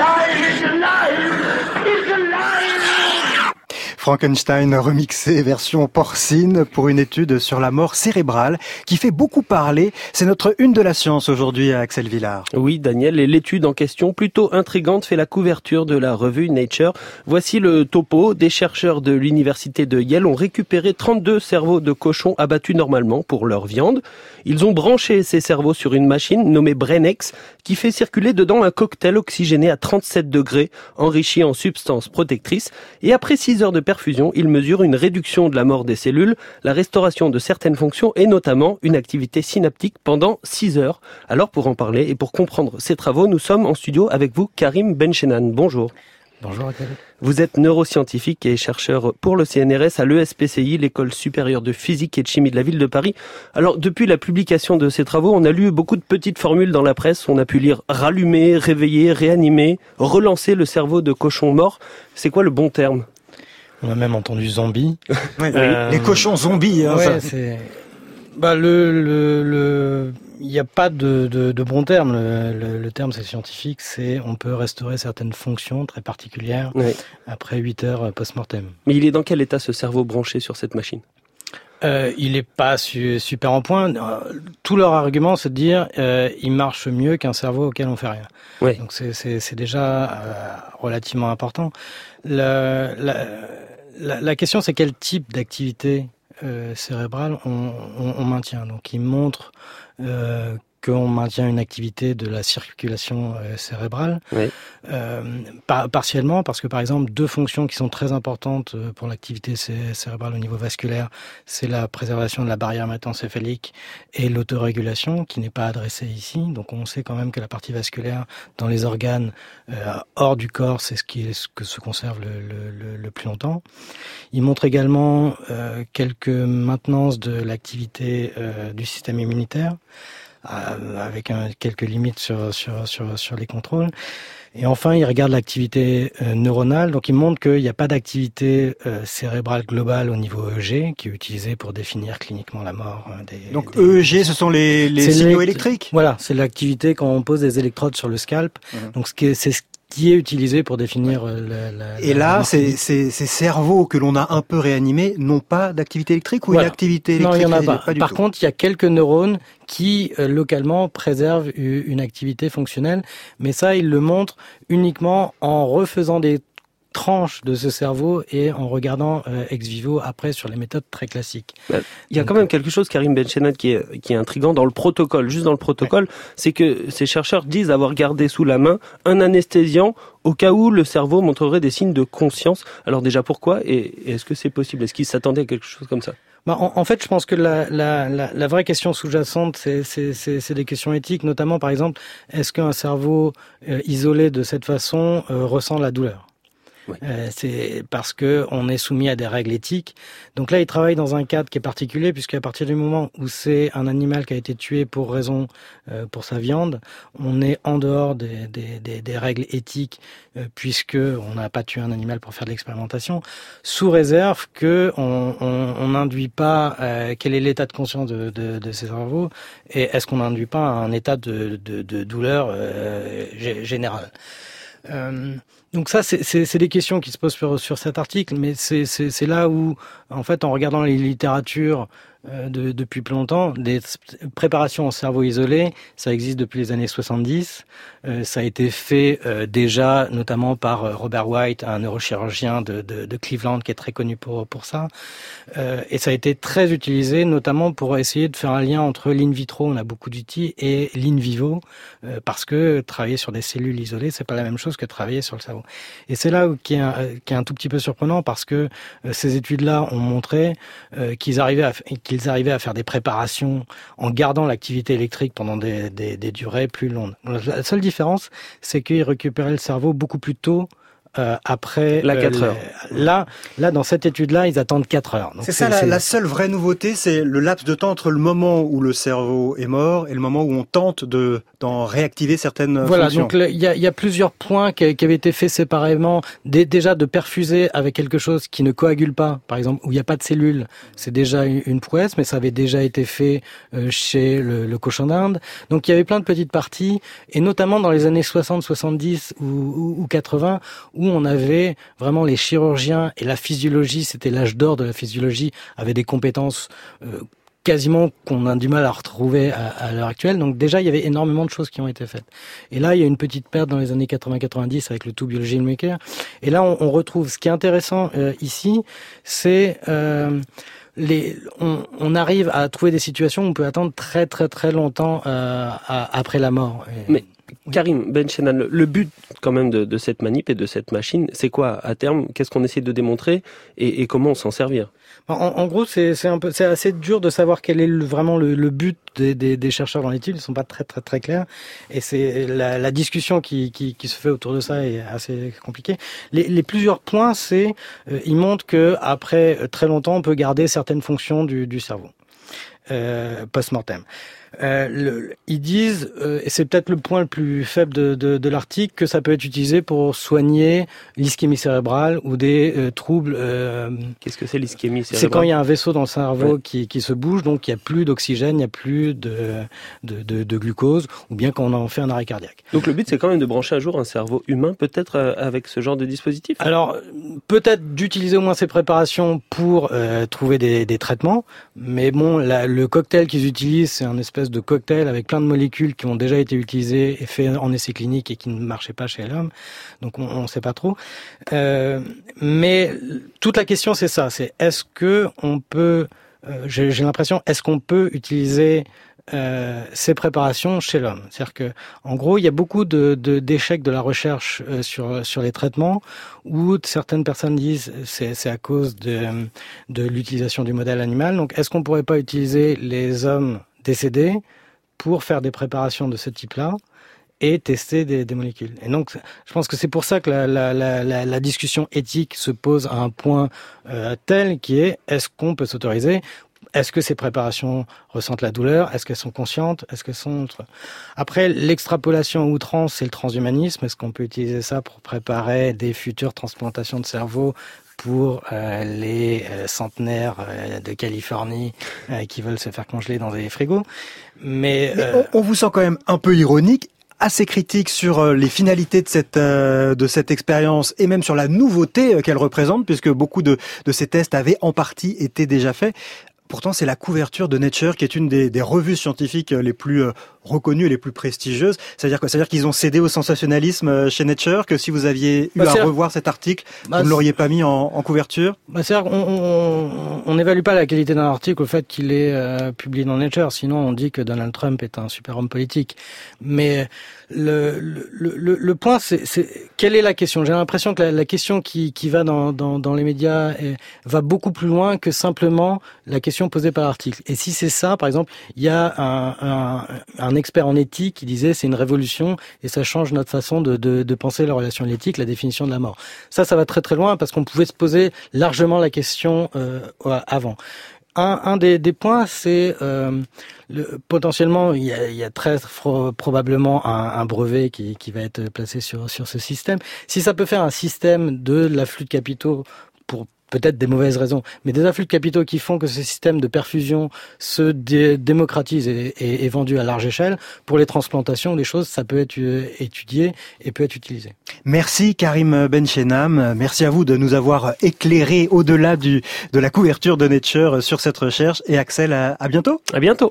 die Frankenstein remixé version porcine pour une étude sur la mort cérébrale qui fait beaucoup parler. C'est notre une de la science aujourd'hui à Axel Villard. Oui, Daniel, et l'étude en question, plutôt intrigante, fait la couverture de la revue Nature. Voici le topo. Des chercheurs de l'université de Yale ont récupéré 32 cerveaux de cochons abattus normalement pour leur viande. Ils ont branché ces cerveaux sur une machine nommée BrainX qui fait circuler dedans un cocktail oxygéné à 37 degrés, enrichi en substances protectrices. Et après 6 heures de perfusion, il mesure une réduction de la mort des cellules, la restauration de certaines fonctions et notamment une activité synaptique pendant 6 heures. Alors pour en parler et pour comprendre ces travaux, nous sommes en studio avec vous, Karim Benchenan. Bonjour. Bonjour Vous êtes neuroscientifique et chercheur pour le CNRS à l'ESPCI, l'école supérieure de physique et de chimie de la ville de Paris. Alors depuis la publication de ces travaux, on a lu beaucoup de petites formules dans la presse. On a pu lire rallumer, réveiller, réanimer, relancer le cerveau de cochon mort. C'est quoi le bon terme? On a même entendu zombie. euh... Les cochons zombies. Hein, ouais, c'est. Bah le le le. Il n'y a pas de, de, de, bon terme. Le, le, le terme c'est scientifique. C'est on peut restaurer certaines fonctions très particulières oui. après 8 heures post-mortem. Mais il est dans quel état ce cerveau branché sur cette machine? Euh, il est pas su, super en point. Tout leur argument, c'est de dire euh, il marche mieux qu'un cerveau auquel on fait rien. Oui. Donc c'est déjà euh, relativement important. La, la, la, question, c'est quel type d'activité euh, cérébrale on, on, on, maintient. Donc, il montre euh, qu'on maintient une activité de la circulation euh, cérébrale, oui. euh, par, partiellement parce que par exemple deux fonctions qui sont très importantes euh, pour l'activité cérébrale au niveau vasculaire, c'est la préservation de la barrière métencéphalique et l'autorégulation qui n'est pas adressée ici. Donc on sait quand même que la partie vasculaire dans les organes euh, hors du corps, c'est ce qui est ce que se conserve le, le, plus longtemps. Il montre également euh, quelques maintenances de l'activité du système immunitaire avec un, quelques limites sur, sur, sur, sur les contrôles. Et enfin, il regarde l'activité euh, neuronale. Donc, il montre qu'il n'y a pas d'activité euh, cérébrale globale au niveau EEG, qui est utilisé pour définir cliniquement la mort. Euh, des, Donc, des... EEG, ce sont les, les signaux électriques? Voilà, c'est l'activité quand on pose des électrodes sur le scalp. Mmh. Donc, c'est ce qui est utilisé pour définir euh, la, la, Et là, ces, ces, ces, cerveaux que l'on a un peu réanimés n'ont pas d'activité électrique ou voilà. une activité électrique Non, il n'y en a pas. pas Par tout. contre, il y a quelques neurones qui euh, localement préservent une activité fonctionnelle, mais ça, il le montre uniquement en refaisant des tranche de ce cerveau et en regardant euh, ex vivo après sur les méthodes très classiques. Il y a quand même quelque chose, Karim Benchenad, qui est, qui est intrigant dans le protocole. Juste dans le protocole, ouais. c'est que ces chercheurs disent avoir gardé sous la main un anesthésiant au cas où le cerveau montrerait des signes de conscience. Alors déjà, pourquoi Et est-ce que c'est possible? Est-ce qu'ils s'attendaient à quelque chose comme ça? Bah, en, en, fait, je pense que la, la, la, la vraie question sous-jacente, c'est des questions éthiques, notamment par exemple, est-ce qu'un cerveau euh, isolé de cette façon euh, ressent la douleur? Euh, c'est parce que on est soumis à des règles éthiques. Donc là, il travaille dans un cadre qui est particulier puisqu'à partir du moment où c'est un animal qui a été tué pour raison euh, pour sa viande, on est en dehors des, des, des, des règles éthiques euh, puisque on n'a pas tué un animal pour faire de l'expérimentation, sous réserve que on n'induit pas euh, quel est l'état de conscience de, de, de ces cerveaux et est-ce qu'on n'induit pas un état de, de, douleur euh, générale. Donc ça, c'est des questions qui se posent sur, cet article, mais c'est là où, en fait, en regardant les littératures de, depuis plus longtemps, des préparations en cerveau isolé, ça existe depuis les années 70. Euh, ça a été fait euh, déjà, notamment par euh, Robert White, un neurochirurgien de, de, de, Cleveland qui est très connu pour, pour ça. Euh, et ça a été très utilisé, notamment pour essayer de faire un lien entre l'in vitro, on a beaucoup d'outils, et l'in vivo, euh, parce que travailler sur des cellules isolées, c'est pas la même chose que travailler sur le cerveau. Et c'est là où, qui, est un, qui est un tout petit peu surprenant, parce que euh, ces études-là ont montré qu'ils arrivaient à qu'ils arrivaient à faire des préparations en gardant l'activité électrique pendant des, des, des, durées plus longues. La seule différence, c'est qu'ils récupéraient le cerveau beaucoup plus tôt euh, après la 4 heures. Euh, là, là, dans cette étude-là, ils attendent 4 heures. C'est ça la, la, seule vraie nouveauté, c'est le laps de temps entre le moment où le cerveau est mort et le moment où on tente de d'en réactiver certaines voilà, fonctions. donc il y a, y a, plusieurs points qui, qui, avaient été faits séparément. déjà de perfuser avec quelque chose qui ne coagule pas, par exemple, où il n'y a pas de cellules, c'est déjà une prouesse, mais ça avait déjà été fait euh, chez le, le cochon d'Inde. Donc il y avait plein de petites parties, et notamment dans les années 60, 70 ou, ou, ou 80, où on avait vraiment les chirurgiens et la physiologie, c'était l'âge d'or de la physiologie, avaient des compétences euh, quasiment qu'on a du mal à retrouver à, à l'heure actuelle. Donc déjà, il y avait énormément de choses qui ont été faites. Et là, il y a une petite perte dans les années 80-90 avec le tout Biology Maker. Et là, on, on, retrouve ce qui est intéressant euh, ici, c'est euh, les, on, on, arrive à trouver des situations où on peut attendre très très très longtemps euh, après la mort. Mais Karim Benchenan, le, but quand même de, de, cette manip et de cette machine, c'est quoi à terme Qu'est-ce qu'on essaie de démontrer et, et comment s'en servir? En, en, gros, c'est un peu, c'est assez dur de savoir quel est le, vraiment le, le but des, des, des, chercheurs dans l'étude. Ils sont pas très très très clairs, et c'est la, la, discussion qui, qui, qui, se fait autour de ça est assez compliquée. Les, les plusieurs points, c'est, euh, ils montrent que après très longtemps, on peut garder certaines fonctions du, du cerveau euh, post-mortem. Euh, le, ils disent, euh, et c'est peut-être le point le plus faible de, de, de l'article, que ça peut être utilisé pour soigner l'ischémie cérébrale ou des euh, troubles. Qu'est-ce que c'est l'ischémie cérébrale C'est quand il y a un vaisseau dans le cerveau ouais. qui, qui se bouge, donc il n'y a plus d'oxygène, il n'y a plus de, de, glucose, ou bien quand on en fait un arrêt cardiaque. Donc le but, c'est quand même de brancher un jour un cerveau humain, peut-être avec ce genre de dispositif? Alors, peut-être d'utiliser au moins ces préparations pour trouver des, des, traitements, mais bon, la, le cocktail qu'ils utilisent, c'est un espèce de cocktail avec plein de molécules qui ont déjà été utilisées et fait en essai clinique et qui ne marchaient pas chez l'homme. Donc on ne sait pas trop. Euh, mais toute la question c'est ça, c'est est-ce que on peut, euh, j'ai l'impression, est-ce qu'on peut utiliser euh, ces préparations chez l'homme? C'est-à-dire que, en gros, il y a beaucoup d'échecs de, la recherche sur sur les traitements où certaines personnes disent c'est c'est à cause de de l'utilisation du modèle animal. Donc, est-ce qu'on pourrait pas utiliser les hommes décédés pour faire des préparations de ce type-là et tester des, molécules. Et donc, je pense que c'est pour ça que la, discussion éthique se pose à un point euh, tel qui est est-ce qu'on peut s'autoriser est-ce que ces préparations ressentent la douleur? Est-ce qu'elles sont conscientes? Est-ce qu'elles sont après l'extrapolation outrance, c'est le transhumanisme. Est-ce qu'on peut utiliser ça pour préparer des futures transplantations de cerveau pour euh, les euh, centenaires euh, de Californie qui veulent se faire congeler dans des frigos? Mais, Mais on, on vous sent quand même un peu ironique assez critique sur les finalités de cette euh, de cette expérience et même sur la nouveauté qu'elle représente puisque beaucoup de de ces tests avaient en partie été déjà faits. Pourtant, c'est la couverture de Nature qui est une des, des revues scientifiques les plus euh, reconnues et les plus prestigieuses. C'est-à-dire quoi? C'est-à-dire qu'ils ont cédé au sensationnalisme euh, chez Nature, que si vous aviez eu bah, à revoir cet article, bah, vous ne l'auriez pas mis en, en couverture? Bah, C'est-à-dire on n'évalue pas la qualité d'un article au fait qu'il est euh, publié dans Nature. Sinon, on dit que Donald Trump est un super homme politique. Mais le, le, le, point, c'est quelle est la question? J'ai l'impression que la, la, question qui, qui va dans, dans, dans les médias va beaucoup plus loin que simplement la question posée par l'article. Et si c'est ça, par exemple, il y a un, un, un, expert en éthique qui disait c'est une révolution et ça change notre façon de, de, de penser la relation à l'éthique, la définition de la mort. Ça, ça va très très loin parce qu'on pouvait se poser largement la question euh, avant. Un, des, points, c'est euh, potentiellement, il y, a, très probablement un, brevet qui, va être placé sur, ce système. Si ça peut faire un système de l'afflux de capitaux peut-être des mauvaises raisons, mais des afflux de capitaux qui font que ce système de perfusion se dé démocratise et, et, est vendu à large échelle, pour les transplantations, des choses, ça peut être euh, étudié et peut être utilisé. Merci Karim Benchenam, merci à vous de nous avoir éclairé au-delà du de la couverture de Nature sur cette recherche et Axel, à, à bientôt. À bientôt.